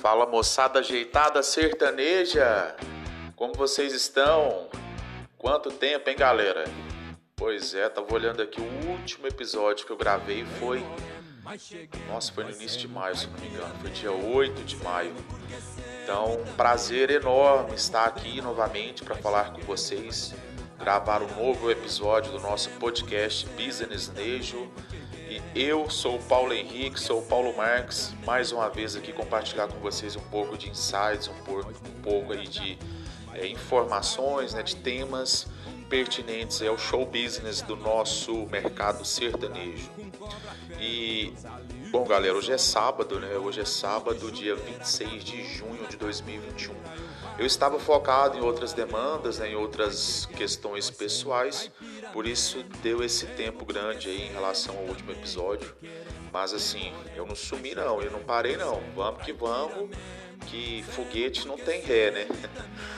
Fala moçada ajeitada sertaneja! Como vocês estão? Quanto tempo, hein, galera? Pois é, tava olhando aqui o último episódio que eu gravei foi. Nossa, foi no início de maio, se não me engano. Foi dia 8 de maio. Então, prazer enorme estar aqui novamente para falar com vocês, gravar um novo episódio do nosso podcast Business Nejo. Eu sou o Paulo Henrique, sou o Paulo Marques, mais uma vez aqui compartilhar com vocês um pouco de insights, um pouco, um pouco aí de é, informações, né, de temas pertinentes ao show business do nosso mercado sertanejo. E, bom, galera, hoje é sábado, né? Hoje é sábado, dia 26 de junho de 2021. Eu estava focado em outras demandas, né, em outras questões pessoais, por isso deu esse tempo grande aí em relação ao último episódio. Mas assim, eu não sumi não, eu não parei não. Vamos que vamos, que foguete não tem ré, né?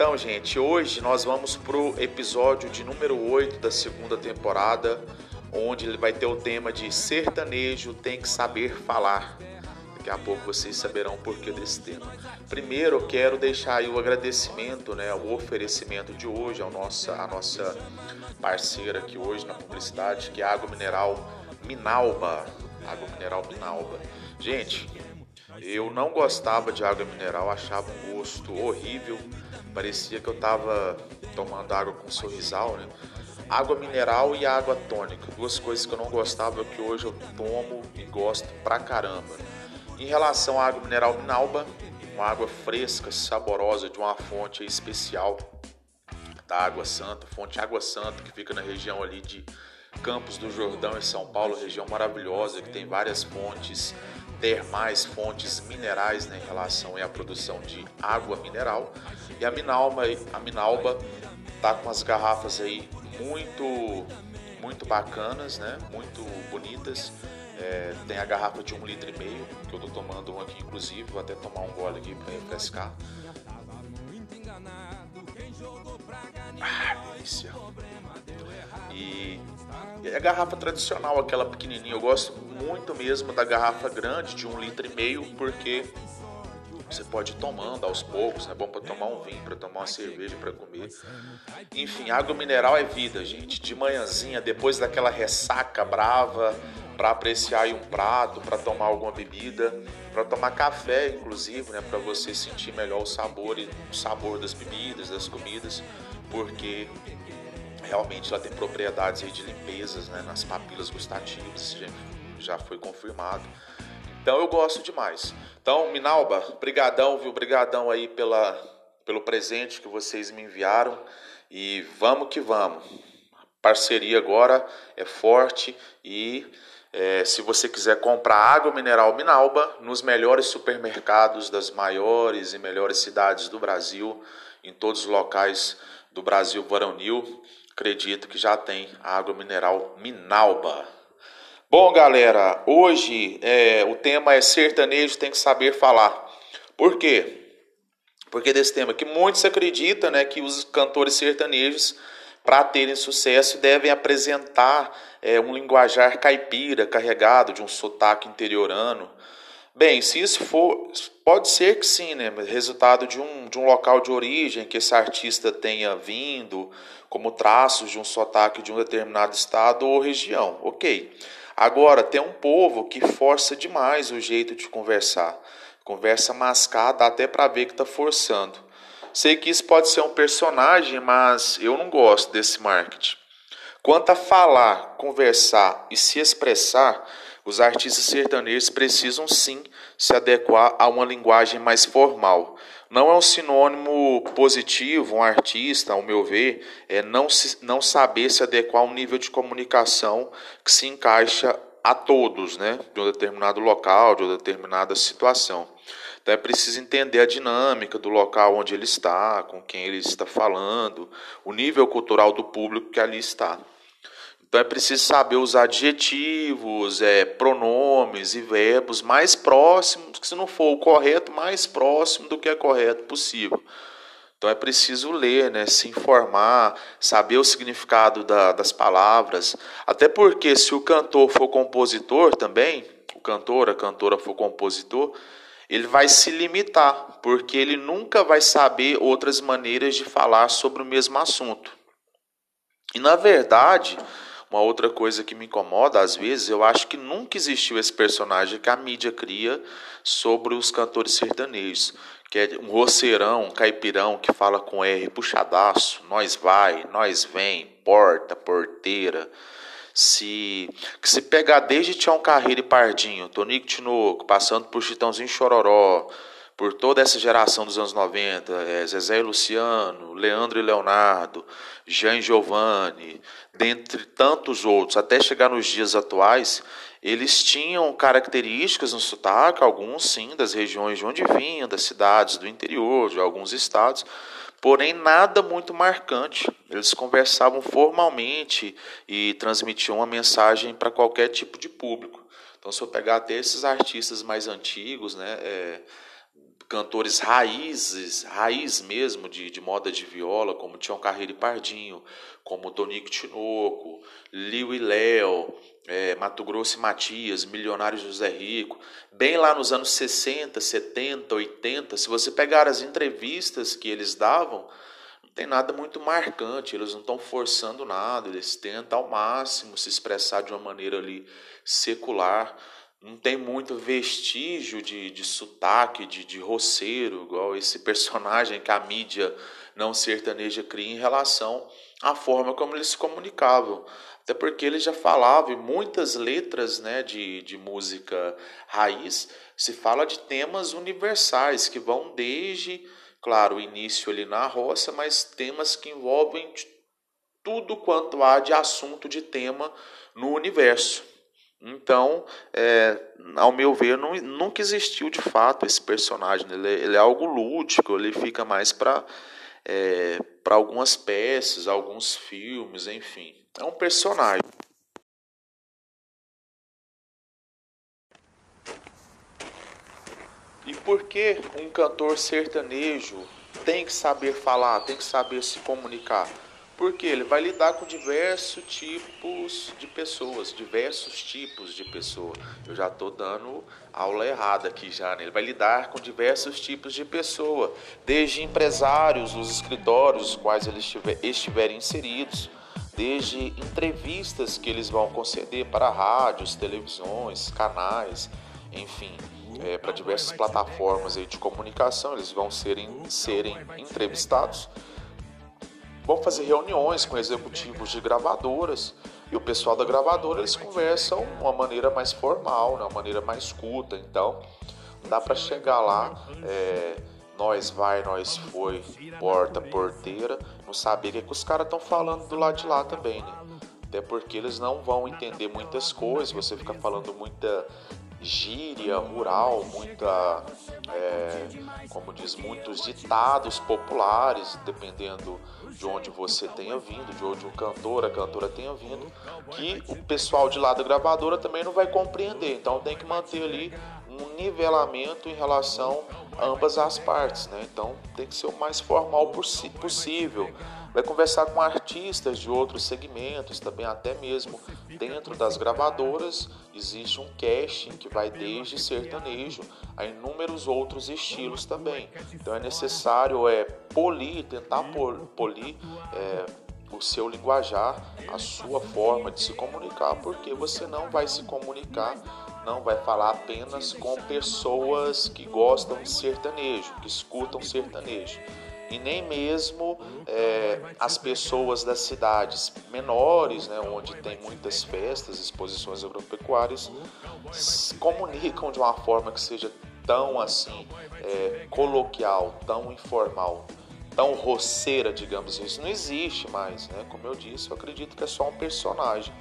Então, gente, hoje nós vamos pro episódio de número 8 da segunda temporada, onde ele vai ter o tema de sertanejo tem que saber falar. Daqui a pouco vocês saberão o porquê desse tema. Primeiro, eu quero deixar o agradecimento, né, o oferecimento de hoje ao nossa, a nossa parceira aqui hoje na publicidade, que é a Água Mineral Minalba. Água Mineral Minalba. Gente, eu não gostava de água mineral, achava um gosto horrível Parecia que eu tava tomando água com sorrisal, né? Água mineral e água tônica, duas coisas que eu não gostava que hoje eu tomo e gosto pra caramba. Em relação à água mineral Minalba, uma água fresca, saborosa de uma fonte especial da Água Santa, fonte Água Santa que fica na região ali de Campos do Jordão em São Paulo, região maravilhosa que tem várias fontes termais, fontes minerais né, em relação à produção de água mineral. E a Minalba, a Minalba tá com as garrafas aí muito muito bacanas, né? Muito bonitas. É, tem a garrafa de um litro e meio, que eu tô tomando um aqui inclusive, vou até tomar um gole aqui para refrescar. Ah, E, e a garrafa tradicional, aquela pequenininha, eu gosto muito mesmo da garrafa grande de um litro e meio, porque você pode ir tomando aos poucos, é bom para tomar um vinho, para tomar uma cerveja, para comer. Enfim, água mineral é vida, gente. De manhãzinha, depois daquela ressaca brava, para apreciar um prato, para tomar alguma bebida, para tomar café, inclusive, né, para você sentir melhor o sabor e o sabor das bebidas, das comidas, porque realmente ela tem propriedades aí de limpezas né, nas papilas gustativas, já, já foi confirmado. Então eu gosto demais. Então, Minalba, brigadão, viu? Brigadão aí pela, pelo presente que vocês me enviaram e vamos que vamos. A parceria agora é forte e é, se você quiser comprar água mineral Minalba nos melhores supermercados das maiores e melhores cidades do Brasil, em todos os locais do Brasil varonil, acredito que já tem água mineral Minalba. Bom, galera, hoje é, o tema é sertanejo tem que saber falar. Por quê? Porque desse tema que muitos acreditam né, que os cantores sertanejos, para terem sucesso, devem apresentar é, um linguajar caipira, carregado de um sotaque interiorano. Bem, se isso for, pode ser que sim, né? Resultado de um, de um local de origem que esse artista tenha vindo, como traços de um sotaque de um determinado estado ou região. Ok. Agora, tem um povo que força demais o jeito de conversar. Conversa mascada até para ver que está forçando. Sei que isso pode ser um personagem, mas eu não gosto desse marketing. Quanto a falar, conversar e se expressar, os artistas sertanejos precisam sim se adequar a uma linguagem mais formal. Não é um sinônimo positivo, um artista, ao meu ver, é não, se, não saber se adequar a um nível de comunicação que se encaixa a todos, né? De um determinado local, de uma determinada situação. Então é preciso entender a dinâmica do local onde ele está, com quem ele está falando, o nível cultural do público que ali está. Então é preciso saber os adjetivos, é, pronomes e verbos mais próximos, que se não for o correto, mais próximo do que é correto possível. Então é preciso ler, né, se informar, saber o significado da, das palavras. Até porque se o cantor for compositor também, o cantor, a cantora for compositor, ele vai se limitar, porque ele nunca vai saber outras maneiras de falar sobre o mesmo assunto. E na verdade, uma outra coisa que me incomoda às vezes, eu acho que nunca existiu esse personagem que a mídia cria sobre os cantores sertanejos, que é um roceirão, um caipirão que fala com R puxadaço, nós vai, nós vem, porta, porteira. Se que se pegar desde Tião Carreiro e Pardinho, Tonico Tinoco, passando por Chitãozinho Chororó, por toda essa geração dos anos 90, é, Zezé e Luciano, Leandro e Leonardo, Jean Giovanni, dentre tantos outros, até chegar nos dias atuais, eles tinham características no sotaque, alguns sim, das regiões de onde vinham, das cidades do interior, de alguns estados, porém nada muito marcante. Eles conversavam formalmente e transmitiam uma mensagem para qualquer tipo de público. Então, se eu pegar até esses artistas mais antigos, né, é, cantores raízes, raiz mesmo de, de moda de viola, como Tião Carreiro e Pardinho, como Tonico Tinoco, Liu e Léo, é, Mato Grosso e Matias, Milionário José Rico, bem lá nos anos 60, 70, 80, se você pegar as entrevistas que eles davam, não tem nada muito marcante, eles não estão forçando nada, eles tentam ao máximo se expressar de uma maneira ali secular, não tem muito vestígio de, de sotaque, de, de roceiro, igual esse personagem que a mídia não sertaneja cria em relação à forma como eles se comunicavam. Até porque ele já falava, em muitas letras né, de, de música raiz, se fala de temas universais, que vão desde, claro, o início ali na roça, mas temas que envolvem tudo quanto há de assunto de tema no universo. Então, é, ao meu ver, não, nunca existiu de fato esse personagem. Ele, é, ele é algo lúdico, ele fica mais para é, para algumas peças, alguns filmes, enfim. É um personagem. E por que um cantor sertanejo tem que saber falar, tem que saber se comunicar? Porque ele vai lidar com diversos tipos de pessoas, diversos tipos de pessoa. Eu já estou dando aula errada aqui já, né? Ele vai lidar com diversos tipos de pessoa, desde empresários, os escritórios os quais eles estiverem inseridos, desde entrevistas que eles vão conceder para rádios, televisões, canais, enfim, é, para diversas plataformas aí de comunicação, eles vão serem, serem entrevistados vão fazer reuniões com executivos de gravadoras e o pessoal da gravadora eles conversam de uma maneira mais formal, né, uma maneira mais culta. Então, dá para chegar lá, é, nós vai, nós foi, porta, porteira, não saber o que, é que os caras estão falando do lado de lá também, né? Até porque eles não vão entender muitas coisas, você fica falando muita gíria rural, muita, é, como diz, muitos ditados populares, dependendo de onde você tenha vindo, de onde o cantor, a cantora tenha vindo, que o pessoal de lá da gravadora também não vai compreender. Então tem que manter ali um nivelamento em relação a ambas as partes, né? Então tem que ser o mais formal possível vai conversar com artistas de outros segmentos, também até mesmo dentro das gravadoras existe um casting que vai desde sertanejo a inúmeros outros estilos também. Então é necessário é polir, tentar polir é, o seu linguajar, a sua forma de se comunicar, porque você não vai se comunicar, não vai falar apenas com pessoas que gostam de sertanejo, que escutam sertanejo e nem mesmo é, as pessoas das cidades menores, né, onde tem muitas festas, exposições agropecuárias, se comunicam de uma forma que seja tão assim é, coloquial, tão informal, tão roceira, digamos. Isso não existe mais, né? Como eu disse, eu acredito que é só um personagem.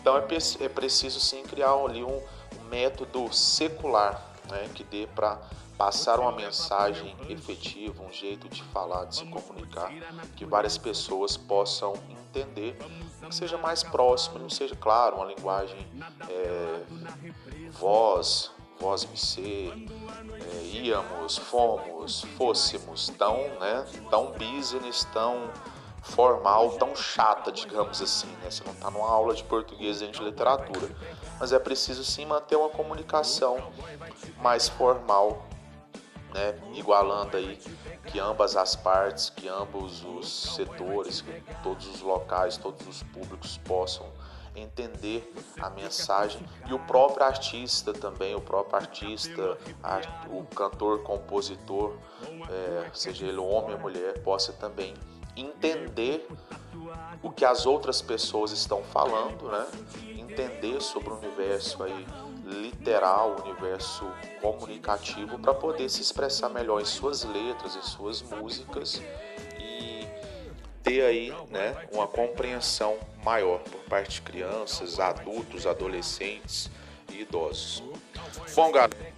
Então é, é preciso sim criar ali um, um método secular, né, que dê para passar uma mensagem efetiva, um jeito de falar, de se comunicar, que várias pessoas possam entender, que seja mais próximo, não seja, claro, uma linguagem é, voz, voz MC, é, íamos, fomos, fôssemos, tão, né, tão business, tão formal, tão chata, digamos assim, né? Você não está numa aula de português dentro de literatura, mas é preciso sim manter uma comunicação mais formal né, igualando aí que ambas as partes, que ambos os setores, que todos os locais, todos os públicos possam entender a mensagem. E o próprio artista também, o próprio artista, o cantor, compositor, é, seja ele homem ou mulher, possa também entender o que as outras pessoas estão falando, né? Entender sobre o universo aí literal, o universo comunicativo para poder se expressar melhor em suas letras, em suas músicas e ter aí, né, uma compreensão maior por parte de crianças, adultos, adolescentes e idosos. Bom, galera,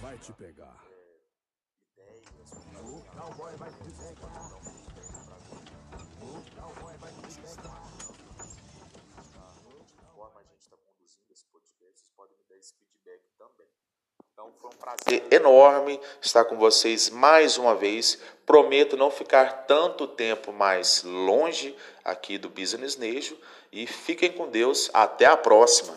vai te pegar. O cowboy vai te pegar. O cowboy vai te pegar. De forma a gente está conduzindo esse podcast, vocês podem me dar esse feedback também. Então foi um prazer enorme estar com vocês mais uma vez. Prometo não ficar tanto tempo mais longe aqui do Business Nejo e fiquem com Deus. Até a próxima.